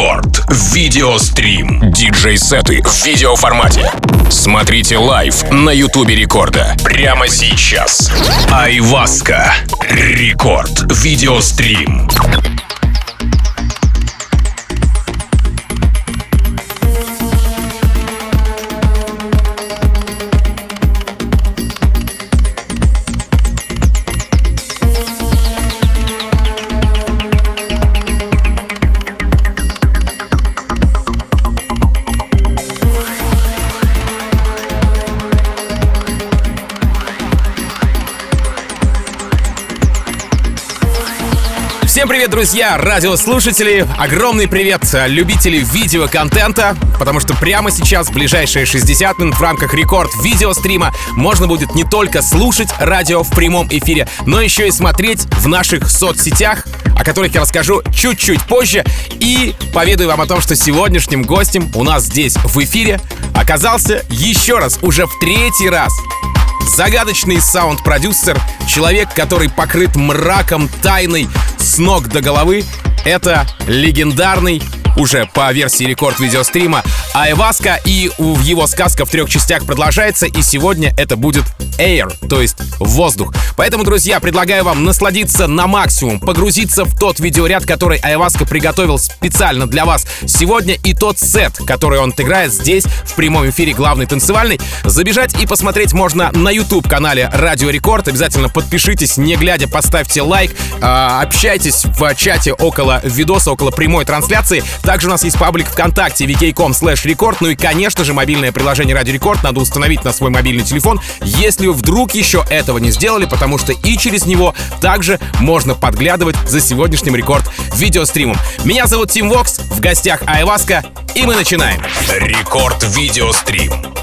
Рекорд. Видеострим. Диджей-сеты в видеоформате. Смотрите live на Ютубе Рекорда. Прямо сейчас. Aiwaska. Рекорд. Видеострим. Друзья, радиослушатели! Огромный привет любители видеоконтента, потому что прямо сейчас, в ближайшие 60 минут в рамках рекорд видеострима, можно будет не только слушать радио в прямом эфире, но еще и смотреть в наших соцсетях, о которых я расскажу чуть-чуть позже, и поведаю вам о том, что сегодняшним гостем у нас здесь в эфире оказался еще раз, уже в третий раз Загадочный саунд-продюсер, человек, который покрыт мраком тайной с ног до головы, это легендарный уже по версии рекорд видеострима Айваска, и в его сказка в трех частях продолжается, и сегодня это будет Air, то есть воздух. Поэтому, друзья, предлагаю вам насладиться на максимум, погрузиться в тот видеоряд, который Айваска приготовил специально для вас сегодня, и тот сет, который он отыграет здесь, в прямом эфире главный танцевальный. Забежать и посмотреть можно на YouTube-канале Радио Рекорд. Обязательно подпишитесь, не глядя, поставьте лайк, а, общайтесь в чате около видоса, около прямой трансляции. Также у нас есть паблик ВКонтакте vk.com slash record. Ну и, конечно же, мобильное приложение Радио Рекорд надо установить на свой мобильный телефон, если вдруг еще этого не сделали, потому что и через него также можно подглядывать за сегодняшним рекорд видеостримом. Меня зовут Тим Вокс, в гостях Aiwaska, и мы начинаем. Рекорд видеострим.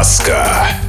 Маска.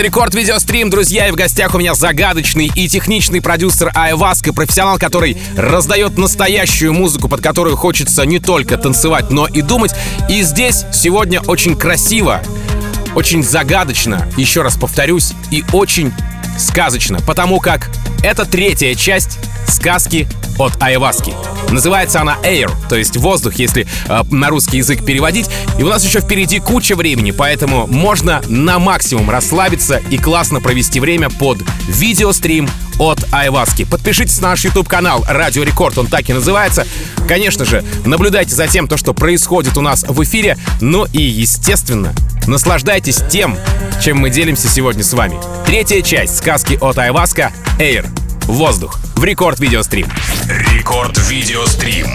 Это рекорд видеострим, друзья, и в гостях у меня загадочный и техничный продюсер Айваска, профессионал, который раздает настоящую музыку, под которую хочется не только танцевать, но и думать. И здесь сегодня очень красиво, очень загадочно, еще раз повторюсь, и очень сказочно, потому как это третья часть сказки от Айваски. Называется она Air, то есть воздух, если э, на русский язык переводить. И у нас еще впереди куча времени, поэтому можно на максимум расслабиться и классно провести время под видеострим от Айваски. Подпишитесь на наш YouTube-канал Радио Рекорд, он так и называется. Конечно же, наблюдайте за тем, то, что происходит у нас в эфире. Ну и, естественно, наслаждайтесь тем, чем мы делимся сегодня с вами. Третья часть сказки от Айваска Air. Воздух в рекорд видеострим. Рекорд видеострим.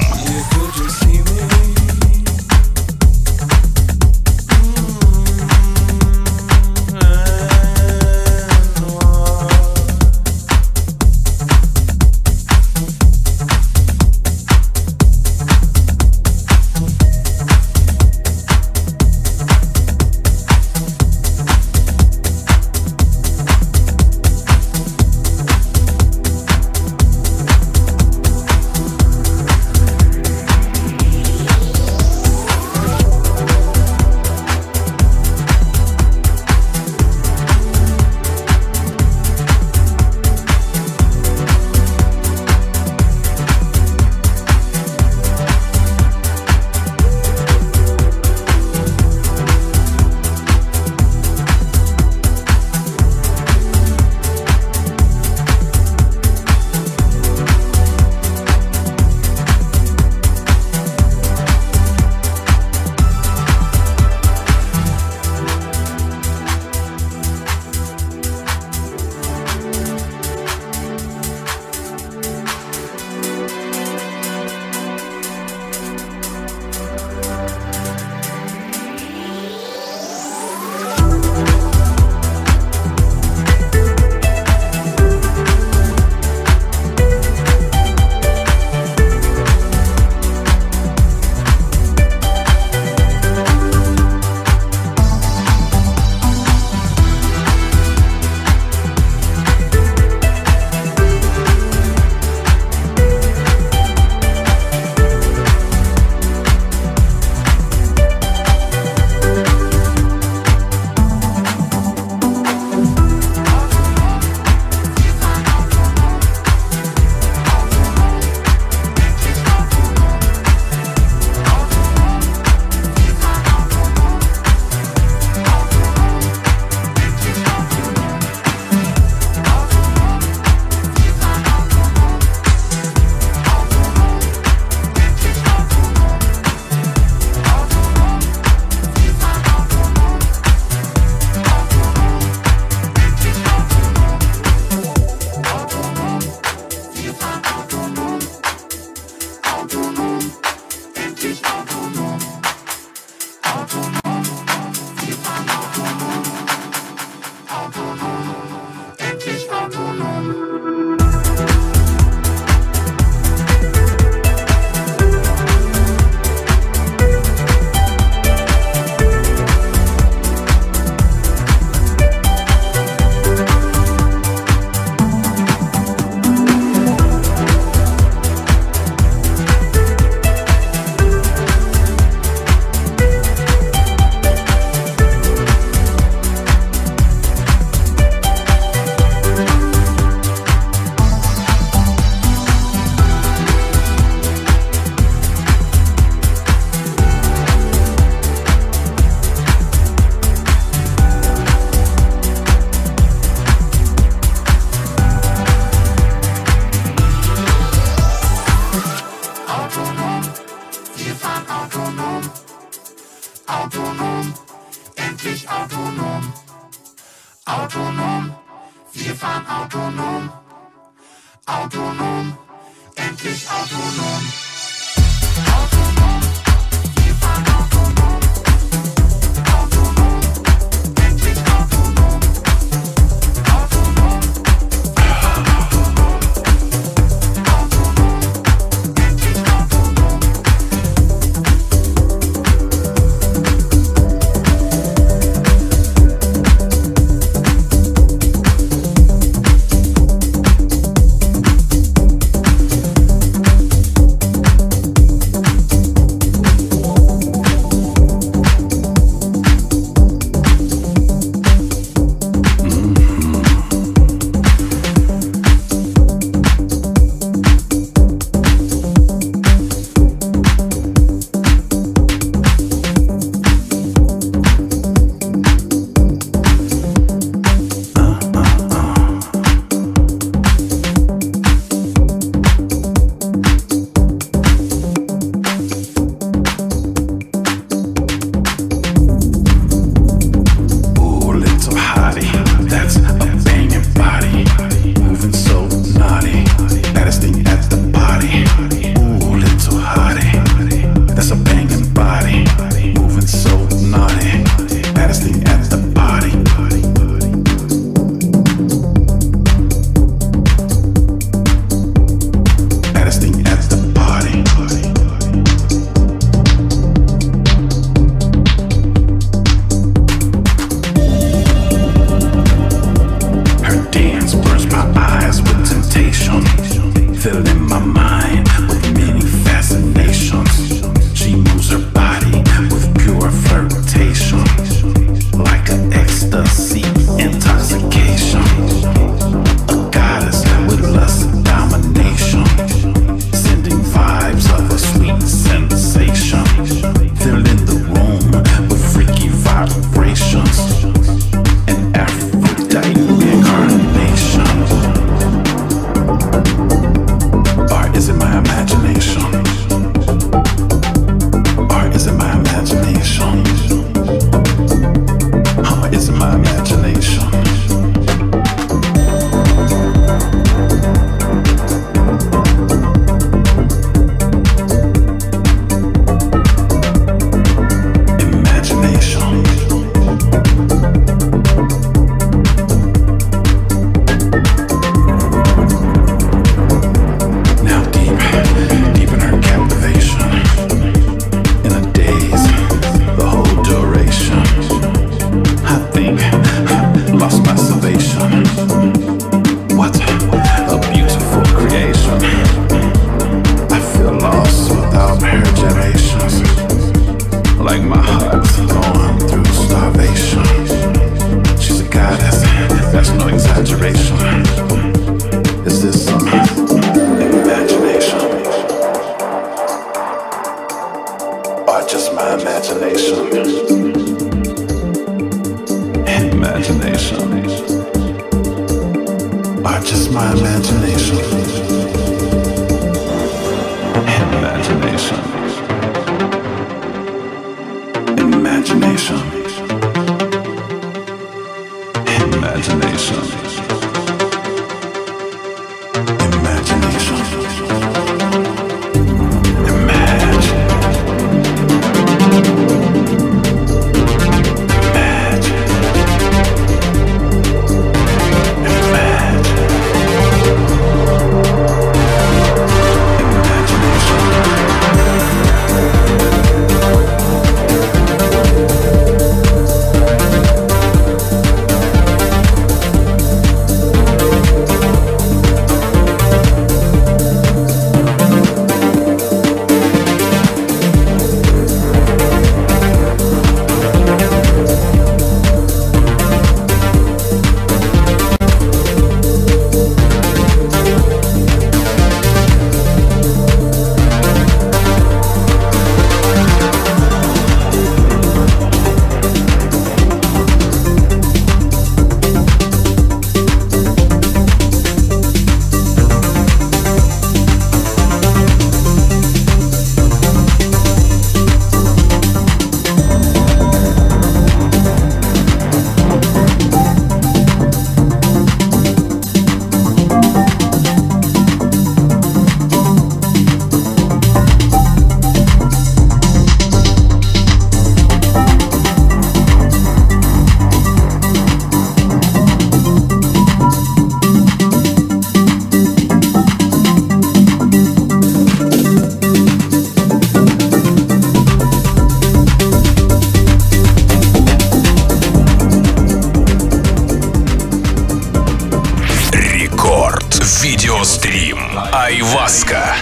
Стрим Айваска.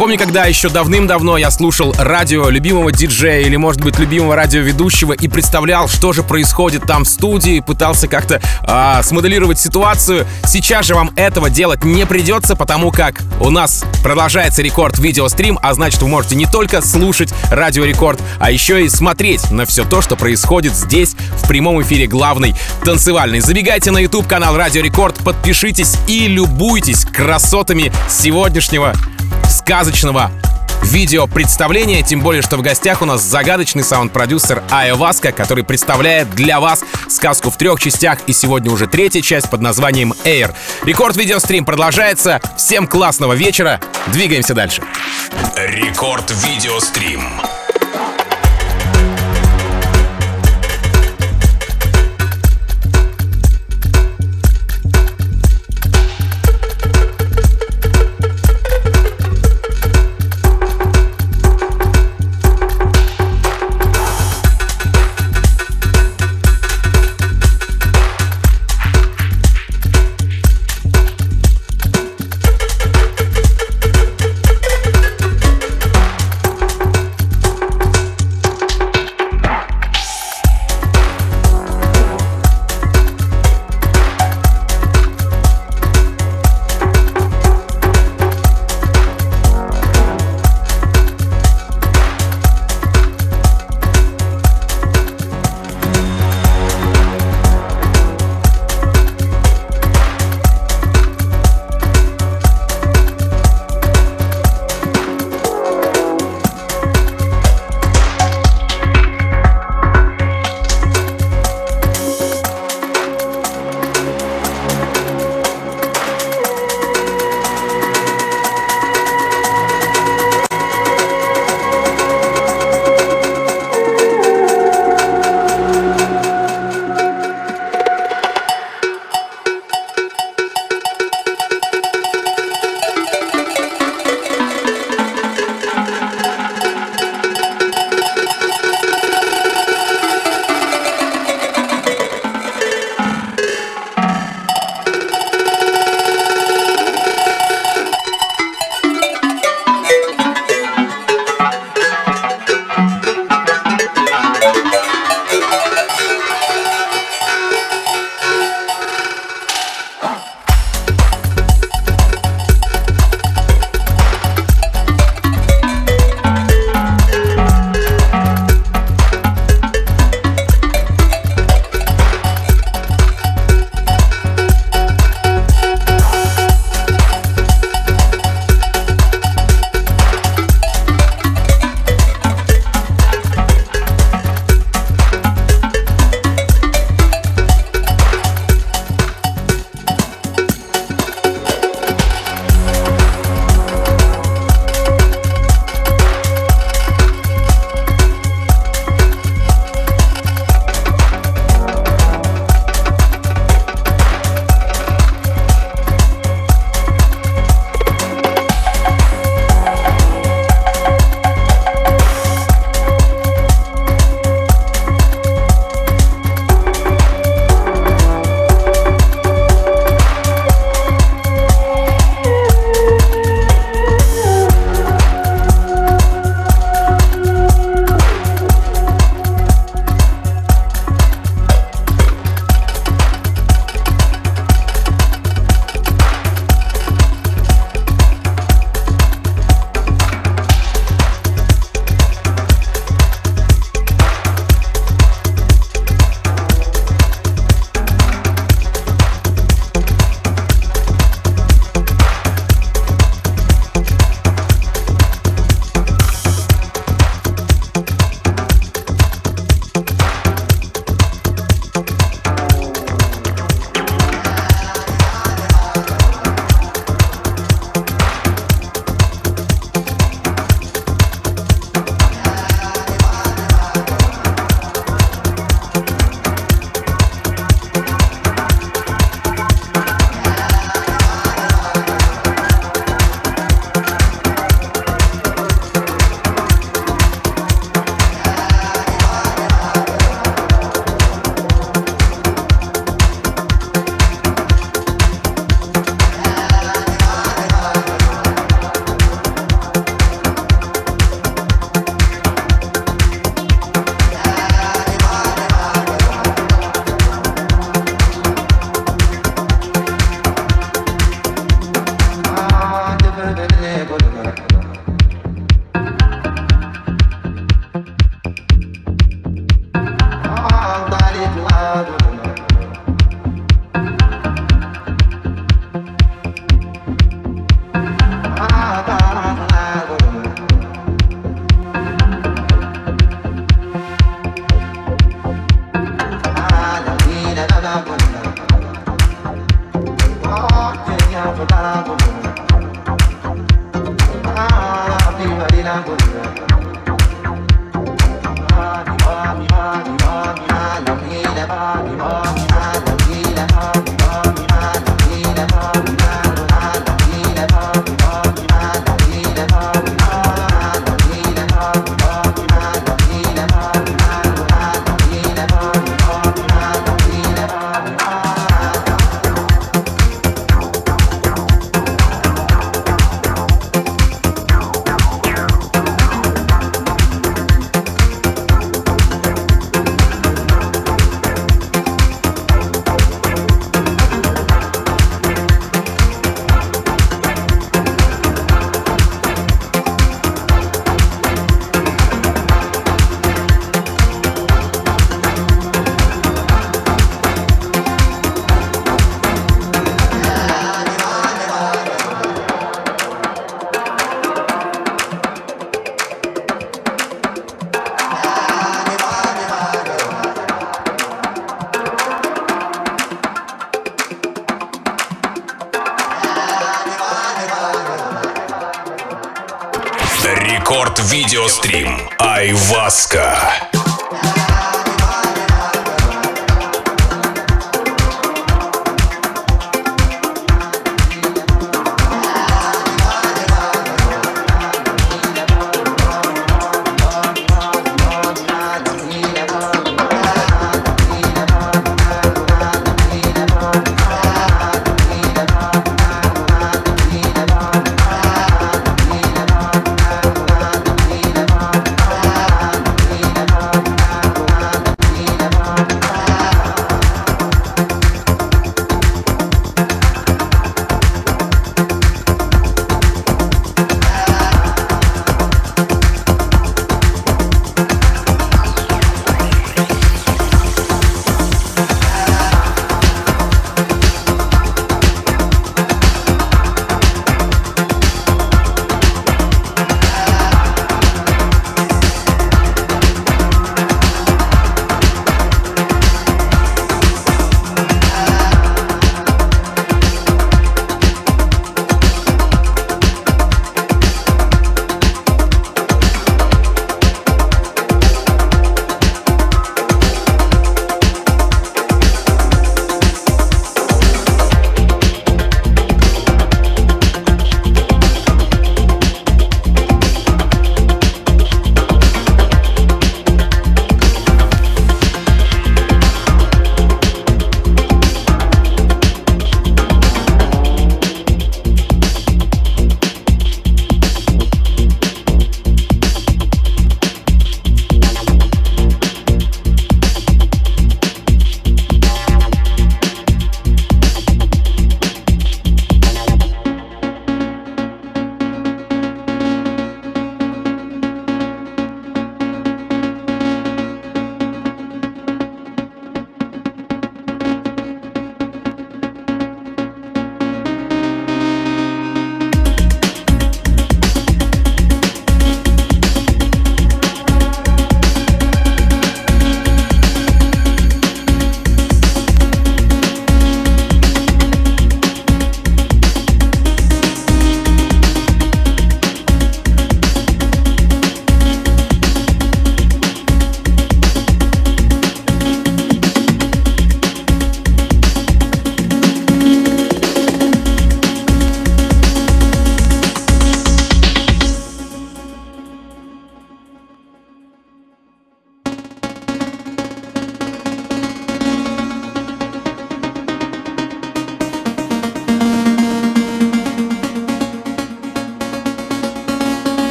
Помню, когда еще давным-давно я слушал радио любимого диджея или, может быть, любимого радиоведущего и представлял, что же происходит там в студии, пытался как-то а, смоделировать ситуацию. Сейчас же вам этого делать не придется, потому как у нас продолжается рекорд видеострим, а значит, вы можете не только слушать радио рекорд, а еще и смотреть на все то, что происходит здесь в прямом эфире главной танцевальной. Забегайте на YouTube канал Радио Рекорд, подпишитесь и любуйтесь красотами сегодняшнего сказочного видео представление, тем более, что в гостях у нас загадочный саунд-продюсер Айя Васка, который представляет для вас сказку в трех частях, и сегодня уже третья часть под названием Air. Рекорд видеострим продолжается. Всем классного вечера. Двигаемся дальше. Рекорд видеострим.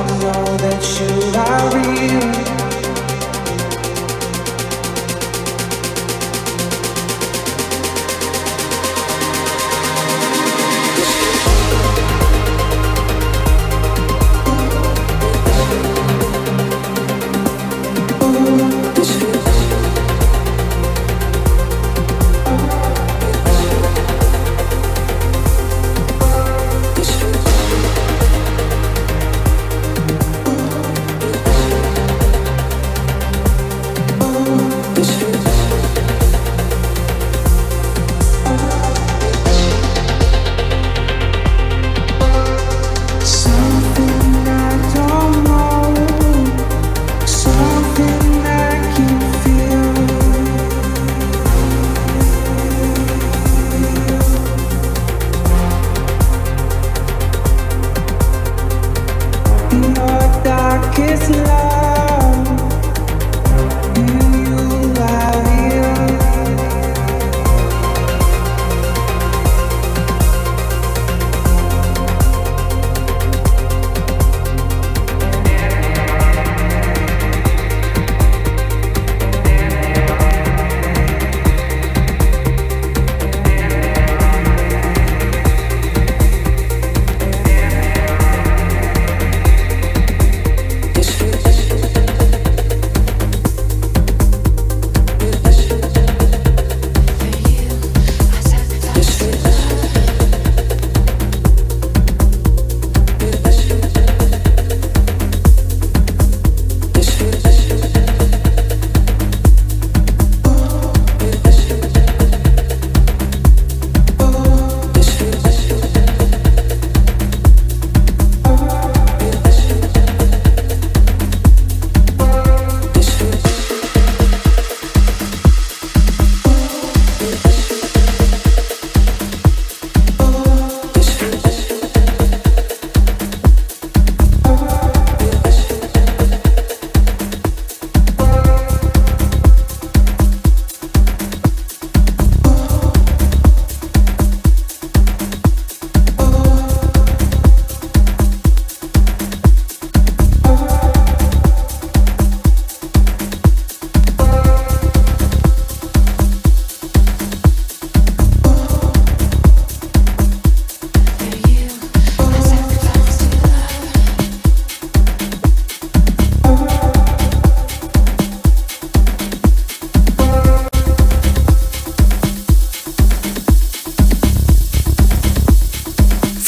I know that you are real.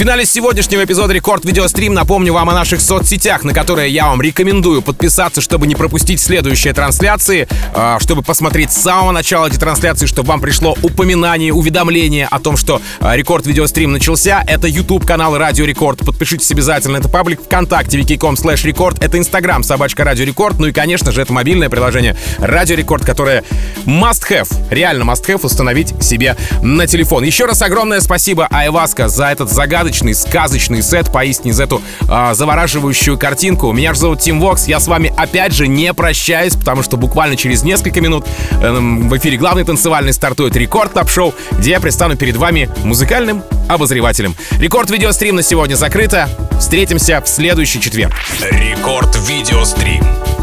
Финале сегодняшнего эпизода Рекорд Видеострим напомню вам о наших соцсетях, на которые я вам рекомендую подписаться, чтобы не пропустить следующие трансляции, э, чтобы посмотреть с самого начала эти трансляции, чтобы вам пришло упоминание, уведомление о том, что э, Рекорд Видеострим начался. Это YouTube канал Радио Рекорд. Подпишитесь обязательно. Это паблик ВКонтакте, vk.com slash record. Это Инстаграм, собачка Радио Рекорд. Ну и, конечно же, это мобильное приложение Радио Рекорд, которое must have, реально must have установить себе на телефон. Еще раз огромное спасибо Aiwaska за этот загадочный, сказочный сет, поистине за эту а, завораживающую картинку. Меня же зовут Тим Вокс, я с вами опять же не прощаюсь, потому что буквально через несколько минут эм, в эфире главный танцевальный стартует Рекорд Топ Шоу, где я предстану перед вами музыкальным обозревателем. Рекорд видеострим на сегодня закрыто. Встретимся в следующий четверг. Рекорд Видеострим.